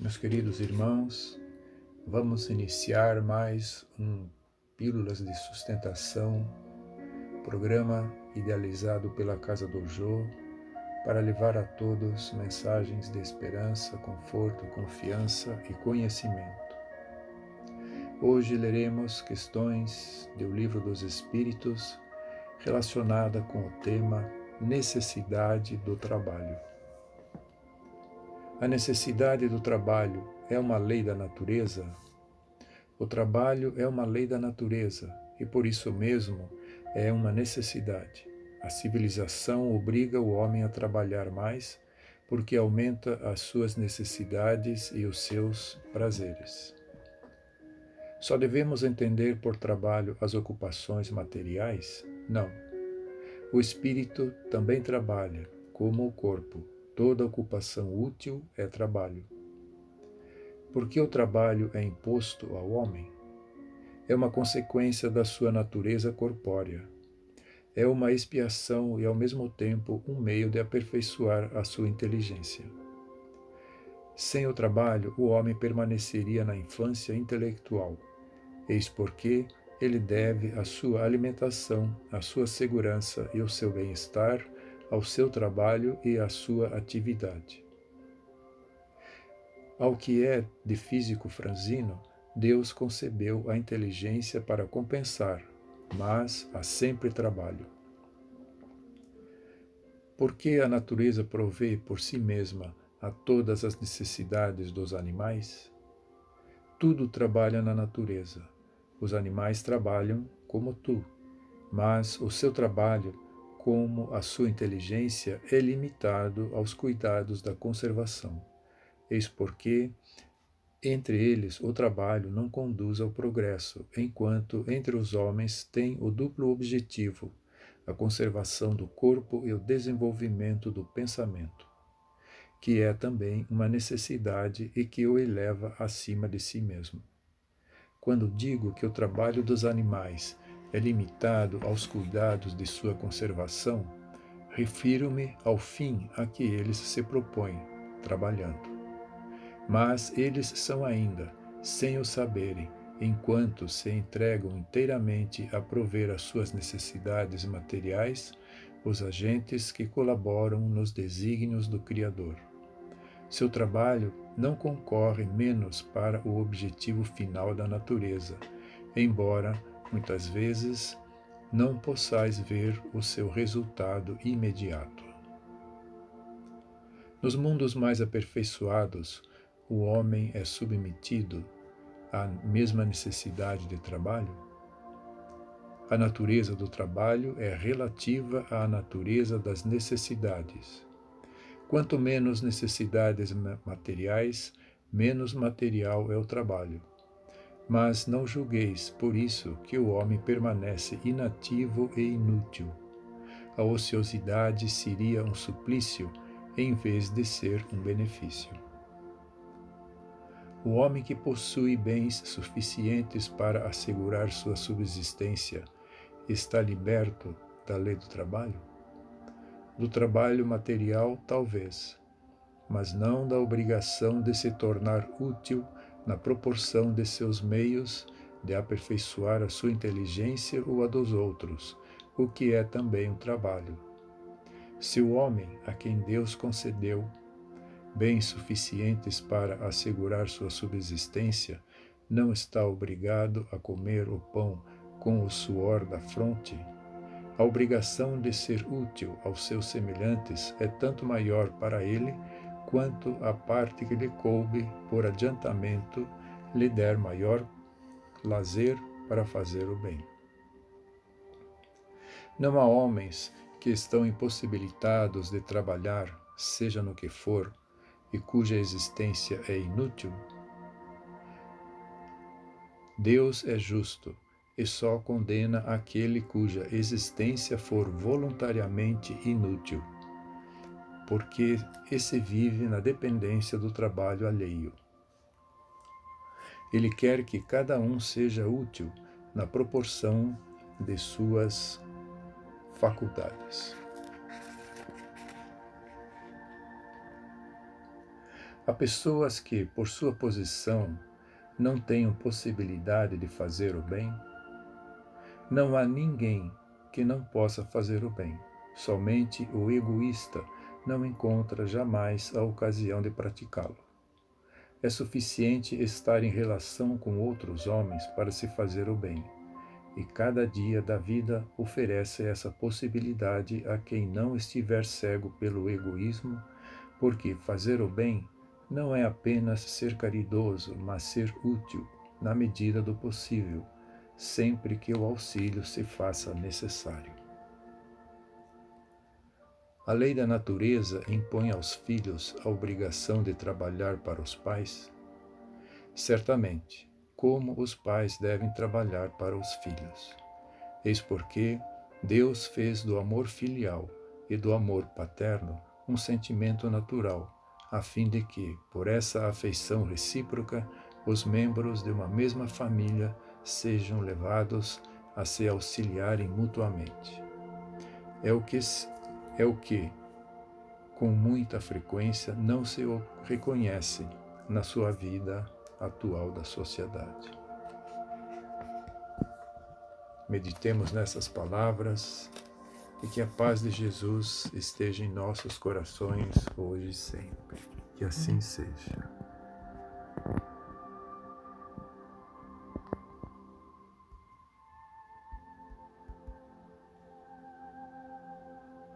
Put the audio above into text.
Meus queridos irmãos, vamos iniciar mais um Pílulas de Sustentação, programa idealizado pela Casa do Jô para levar a todos mensagens de esperança, conforto, confiança e conhecimento. Hoje leremos questões do Livro dos Espíritos relacionada com o tema necessidade do trabalho. A necessidade do trabalho é uma lei da natureza? O trabalho é uma lei da natureza e por isso mesmo é uma necessidade. A civilização obriga o homem a trabalhar mais porque aumenta as suas necessidades e os seus prazeres. Só devemos entender por trabalho as ocupações materiais? Não. O espírito também trabalha, como o corpo, Toda ocupação útil é trabalho. Porque o trabalho é imposto ao homem? É uma consequência da sua natureza corpórea. É uma expiação e, ao mesmo tempo, um meio de aperfeiçoar a sua inteligência. Sem o trabalho, o homem permaneceria na infância intelectual. Eis porque ele deve a sua alimentação, a sua segurança e o seu bem-estar ao seu trabalho e à sua atividade. Ao que é de físico franzino, Deus concebeu a inteligência para compensar, mas há sempre trabalho. Porque a natureza provê por si mesma a todas as necessidades dos animais? Tudo trabalha na natureza. Os animais trabalham como tu, mas o seu trabalho como a sua inteligência é limitado aos cuidados da conservação. Eis porque, entre eles, o trabalho não conduz ao progresso, enquanto entre os homens tem o duplo objetivo, a conservação do corpo e o desenvolvimento do pensamento, que é também uma necessidade e que o eleva acima de si mesmo. Quando digo que o trabalho dos animais é limitado aos cuidados de sua conservação, refiro-me ao fim a que eles se propõem, trabalhando. Mas eles são ainda, sem o saberem, enquanto se entregam inteiramente a prover as suas necessidades materiais, os agentes que colaboram nos desígnios do Criador. Seu trabalho não concorre menos para o objetivo final da natureza, embora muitas vezes não possais ver o seu resultado imediato. Nos mundos mais aperfeiçoados, o homem é submetido à mesma necessidade de trabalho? A natureza do trabalho é relativa à natureza das necessidades. Quanto menos necessidades materiais, menos material é o trabalho. Mas não julgueis por isso que o homem permanece inativo e inútil. A ociosidade seria um suplício em vez de ser um benefício. O homem que possui bens suficientes para assegurar sua subsistência está liberto da lei do trabalho? Do trabalho material, talvez, mas não da obrigação de se tornar útil na proporção de seus meios de aperfeiçoar a sua inteligência ou a dos outros, o que é também o trabalho. Se o homem, a quem Deus concedeu bens suficientes para assegurar sua subsistência, não está obrigado a comer o pão com o suor da fronte, a obrigação de ser útil aos seus semelhantes é tanto maior para ele quanto a parte que lhe coube por adiantamento lhe der maior lazer para fazer o bem. Não há homens que estão impossibilitados de trabalhar, seja no que for, e cuja existência é inútil? Deus é justo e só condena aquele cuja existência for voluntariamente inútil porque esse vive na dependência do trabalho alheio. Ele quer que cada um seja útil na proporção de suas faculdades. Há pessoas que, por sua posição, não tenham possibilidade de fazer o bem? Não há ninguém que não possa fazer o bem. Somente o egoísta não encontra jamais a ocasião de praticá-lo. É suficiente estar em relação com outros homens para se fazer o bem, e cada dia da vida oferece essa possibilidade a quem não estiver cego pelo egoísmo, porque fazer o bem não é apenas ser caridoso, mas ser útil, na medida do possível, sempre que o auxílio se faça necessário. A lei da natureza impõe aos filhos a obrigação de trabalhar para os pais? Certamente, como os pais devem trabalhar para os filhos. Eis porque Deus fez do amor filial e do amor paterno um sentimento natural a fim de que, por essa afeição recíproca, os membros de uma mesma família sejam levados a se auxiliarem mutuamente. É o que, é o que com muita frequência, não se reconhece na sua vida atual da sociedade. Meditemos nessas palavras e que a paz de Jesus esteja em nossos corações hoje e sempre. Que assim seja.